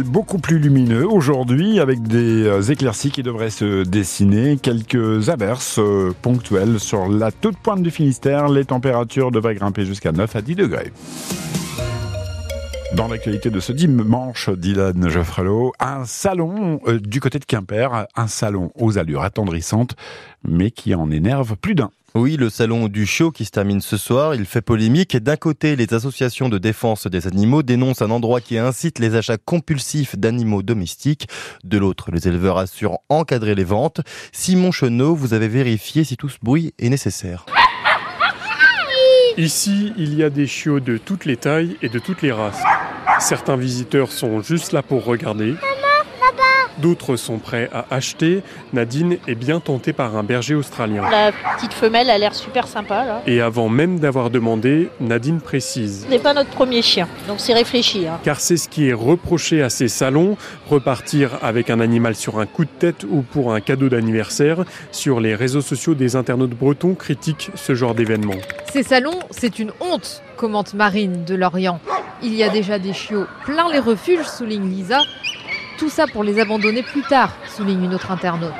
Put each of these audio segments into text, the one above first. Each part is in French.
beaucoup plus lumineux aujourd'hui avec des euh, éclaircies qui devraient se dessiner, quelques averses euh, ponctuelles sur la toute pointe du Finistère. Les températures devraient grimper jusqu'à 9 à 10 degrés. Dans l'actualité de ce dimanche, Dylan Geoffrelot, un salon euh, du côté de Quimper, un salon aux allures attendrissantes, mais qui en énerve plus d'un. Oui, le salon du show qui se termine ce soir, il fait polémique. D'un côté, les associations de défense des animaux dénoncent un endroit qui incite les achats compulsifs d'animaux domestiques. De l'autre, les éleveurs assurent encadrer les ventes. Simon Chenot, vous avez vérifié si tout ce bruit est nécessaire. Ici, il y a des chiots de toutes les tailles et de toutes les races. Certains visiteurs sont juste là pour regarder. D'autres sont prêts à acheter. Nadine est bien tentée par un berger australien. La petite femelle a l'air super sympa là. Et avant même d'avoir demandé, Nadine précise. Ce n'est pas notre premier chien, donc c'est réfléchi. Hein. Car c'est ce qui est reproché à ces salons, repartir avec un animal sur un coup de tête ou pour un cadeau d'anniversaire. Sur les réseaux sociaux, des internautes bretons critiquent ce genre d'événement. Ces salons, c'est une honte, commente Marine de Lorient. Il y a déjà des chiots plein les refuges, souligne Lisa. Tout ça pour les abandonner plus tard, souligne une autre internaute.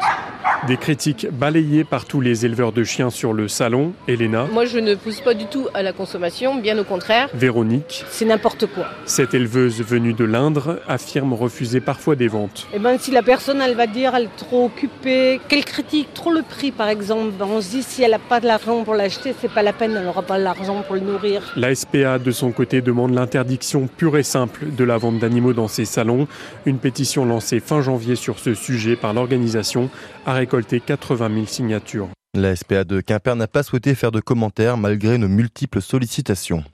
Des critiques balayées par tous les éleveurs de chiens sur le salon. Elena. Moi, je ne pousse pas du tout à la consommation, bien au contraire. Véronique. C'est n'importe quoi. Cette éleveuse venue de l'Indre affirme refuser parfois des ventes. Eh ben, si la personne, elle va dire, elle est trop occupée, qu'elle critique trop le prix, par exemple, ben, on se dit, si elle n'a pas de l'argent pour l'acheter, c'est pas la peine, elle n'aura pas l'argent pour le nourrir. La SPA, de son côté, demande l'interdiction pure et simple de la vente d'animaux dans ces salons. Une pétition lancée fin janvier sur ce sujet par l'organisation a récolté 80 000 signatures. La SPA de Quimper n'a pas souhaité faire de commentaires malgré nos multiples sollicitations.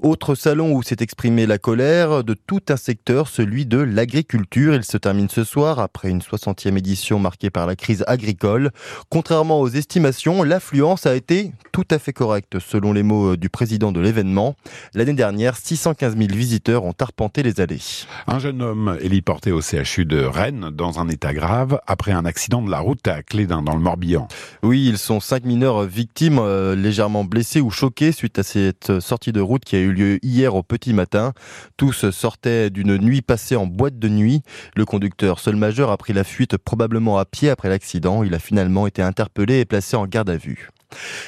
Autre salon où s'est exprimée la colère de tout un secteur, celui de l'agriculture. Il se termine ce soir après une 60e édition marquée par la crise agricole. Contrairement aux estimations, l'affluence a été tout à fait correcte selon les mots du président de l'événement. L'année dernière, 615 000 visiteurs ont arpenté les allées. Un jeune homme héliporté au CHU de Rennes dans un état grave après un accident de la route à Clédin dans le Morbihan. Oui, ils sont cinq mineurs victimes euh, légèrement blessés ou choqués suite à cette sortie de route qui a eu lieu hier au petit matin. Tous sortaient d'une nuit passée en boîte de nuit. Le conducteur, seul majeur, a pris la fuite probablement à pied après l'accident. Il a finalement été interpellé et placé en garde à vue.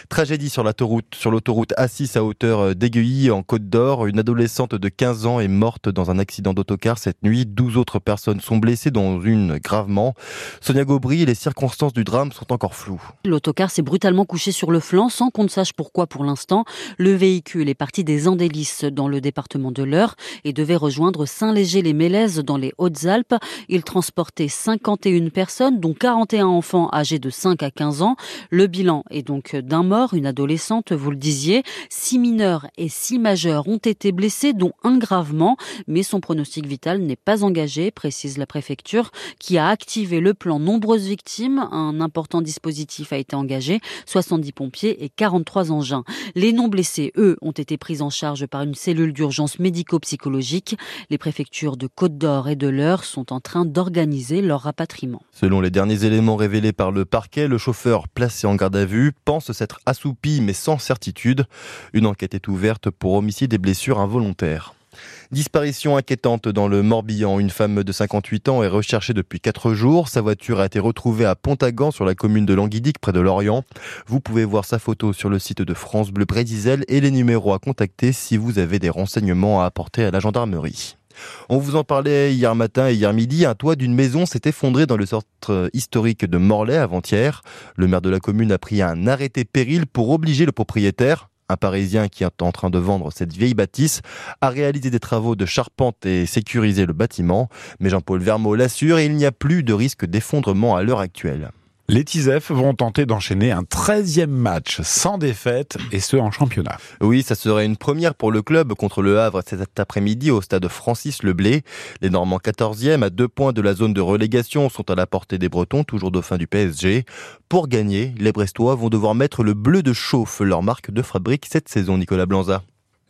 Tragédie sur l'autoroute, sur l'autoroute A6 à hauteur d'Aiguilly en Côte d'Or. Une adolescente de 15 ans est morte dans un accident d'autocar cette nuit. 12 autres personnes sont blessées, dont une gravement. Sonia Gobry, les circonstances du drame sont encore floues. L'autocar s'est brutalement couché sur le flanc sans qu'on ne sache pourquoi pour l'instant. Le véhicule est parti des Andélis dans le département de l'Eure et devait rejoindre Saint-Léger-les-Mélèzes dans les Hautes-Alpes. Il transportait 51 personnes, dont 41 enfants âgés de 5 à 15 ans. Le bilan est donc d'un mort, une adolescente, vous le disiez. Six mineurs et six majeurs ont été blessés, dont un gravement, mais son pronostic vital n'est pas engagé, précise la préfecture, qui a activé le plan nombreuses victimes. Un important dispositif a été engagé, 70 pompiers et 43 engins. Les non blessés, eux, ont été pris en charge par une cellule d'urgence médico-psychologique. Les préfectures de Côte d'Or et de l'Eure sont en train d'organiser leur rapatriement. Selon les derniers éléments révélés par le parquet, le chauffeur placé en garde à vue s'être assoupi mais sans certitude. Une enquête est ouverte pour homicide et blessures involontaires. Disparition inquiétante dans le Morbihan. Une femme de 58 ans est recherchée depuis 4 jours. Sa voiture a été retrouvée à Pontagan sur la commune de Languidic près de Lorient. Vous pouvez voir sa photo sur le site de France Bleu Brédizel et les numéros à contacter si vous avez des renseignements à apporter à la gendarmerie. On vous en parlait hier matin et hier midi. Un toit d'une maison s'est effondré dans le centre historique de Morlaix avant-hier. Le maire de la commune a pris un arrêté péril pour obliger le propriétaire un Parisien qui est en train de vendre cette vieille bâtisse a réalisé des travaux de charpente et sécurisé le bâtiment. Mais Jean-Paul Vermeau l'assure, il n'y a plus de risque d'effondrement à l'heure actuelle. Les Tisef vont tenter d'enchaîner un 13e match sans défaite et ce en championnat. Oui, ça serait une première pour le club contre le Havre cet après-midi au stade Francis Leblé. Les Normands 14e à deux points de la zone de relégation sont à la portée des Bretons, toujours dauphin du PSG. Pour gagner, les Brestois vont devoir mettre le bleu de chauffe, leur marque de fabrique cette saison, Nicolas Blanza.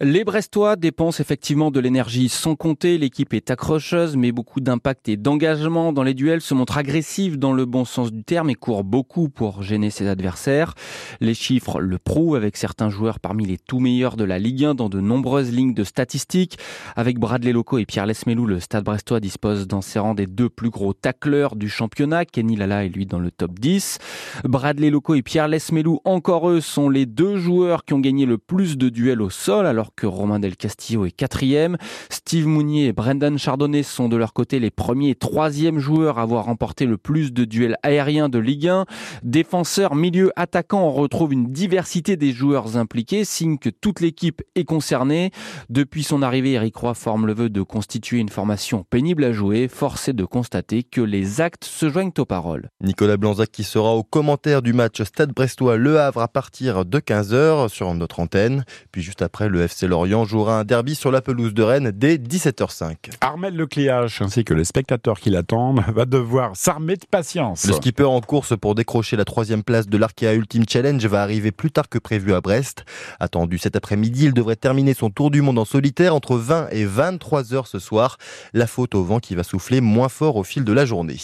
Les Brestois dépensent effectivement de l'énergie sans compter. L'équipe est accrocheuse, mais beaucoup d'impact et d'engagement dans les duels, se montre agressive dans le bon sens du terme et court beaucoup pour gêner ses adversaires. Les chiffres le prouvent avec certains joueurs parmi les tout meilleurs de la Ligue 1 dans de nombreuses lignes de statistiques. Avec Bradley Loco et Pierre Lesmelou, le Stade Brestois dispose dans ses rangs des deux plus gros tacleurs du championnat. Kenny Lala est lui dans le top 10. Bradley Loco et Pierre Lesmelou, encore eux, sont les deux joueurs qui ont gagné le plus de duels au sol que Romain Del Castillo est quatrième. Steve Mounier et Brendan Chardonnay sont de leur côté les premiers et troisième joueurs à avoir remporté le plus de duels aériens de Ligue 1. Défenseurs, milieu, attaquants, on retrouve une diversité des joueurs impliqués, signe que toute l'équipe est concernée. Depuis son arrivée, Eric Roy forme le vœu de constituer une formation pénible à jouer, forcé de constater que les actes se joignent aux paroles. Nicolas Blanzac qui sera au commentaire du match Stade Brestois-Le Havre à partir de 15h sur notre antenne. Puis juste après, le FC Lorient jouera un derby sur la pelouse de Rennes dès 17h05. Armel Lecléache ainsi que les spectateurs qui l'attendent va devoir s'armer de patience. Le skipper en course pour décrocher la troisième place de l'Arkea Ultimate Challenge va arriver plus tard que prévu à Brest. Attendu cet après-midi, il devrait terminer son tour du monde en solitaire entre 20 et 23 heures ce soir. La faute au vent qui va souffler moins fort au fil de la journée.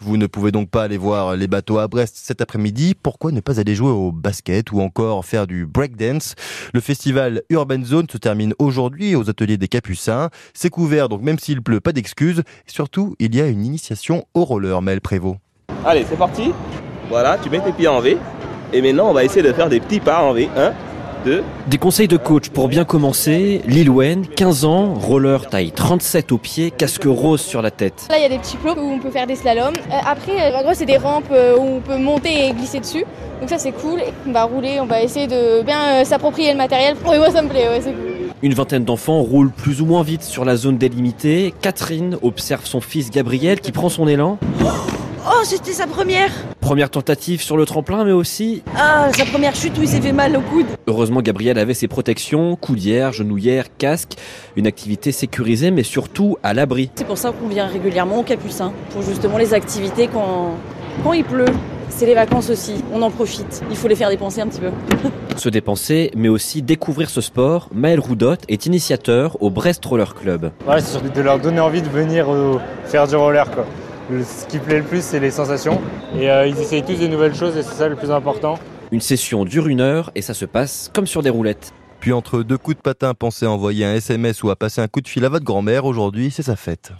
Vous ne pouvez donc pas aller voir les bateaux à Brest cet après-midi. Pourquoi ne pas aller jouer au basket ou encore faire du breakdance? Le festival Urban Zone se termine aujourd'hui aux ateliers des Capucins. C'est couvert, donc même s'il pleut, pas d'excuses. Surtout, il y a une initiation au roller, Mel Prévost. Allez, c'est parti. Voilà, tu mets tes pieds en V. Et maintenant, on va essayer de faire des petits pas en V. 1, 2. Des conseils de coach pour bien commencer. Lil Wayne, 15 ans, roller taille 37 au pied, casque rose sur la tête. Là, il y a des petits plots où on peut faire des slaloms. Euh, après, en gros, c'est des rampes euh, où on peut monter et glisser dessus. Donc ça, c'est cool. On va rouler, on va essayer de bien euh, s'approprier le matériel. Oui, moi, ça me plaît, ouais, c'est cool. Une vingtaine d'enfants roulent plus ou moins vite sur la zone délimitée. Catherine observe son fils Gabriel qui prend son élan. Oh, c'était sa première Première tentative sur le tremplin, mais aussi... Ah, sa première chute où il s'est fait mal au coude. Heureusement, Gabriel avait ses protections, coudière, genouillère, casque. Une activité sécurisée, mais surtout à l'abri. C'est pour ça qu'on vient régulièrement au Capucin, pour justement les activités quand, quand il pleut. C'est les vacances aussi, on en profite. Il faut les faire dépenser un petit peu. Se dépenser, mais aussi découvrir ce sport. Maël Roudot est initiateur au Brest Roller Club. Ouais, c'est surtout de leur donner envie de venir euh, faire du roller. Quoi. Ce qui plaît le plus, c'est les sensations. Et euh, ils essayent tous de nouvelles choses et c'est ça le plus important. Une session dure une heure et ça se passe comme sur des roulettes. Puis entre deux coups de patin, pensez à envoyer un SMS ou à passer un coup de fil à votre grand-mère. Aujourd'hui, c'est sa fête.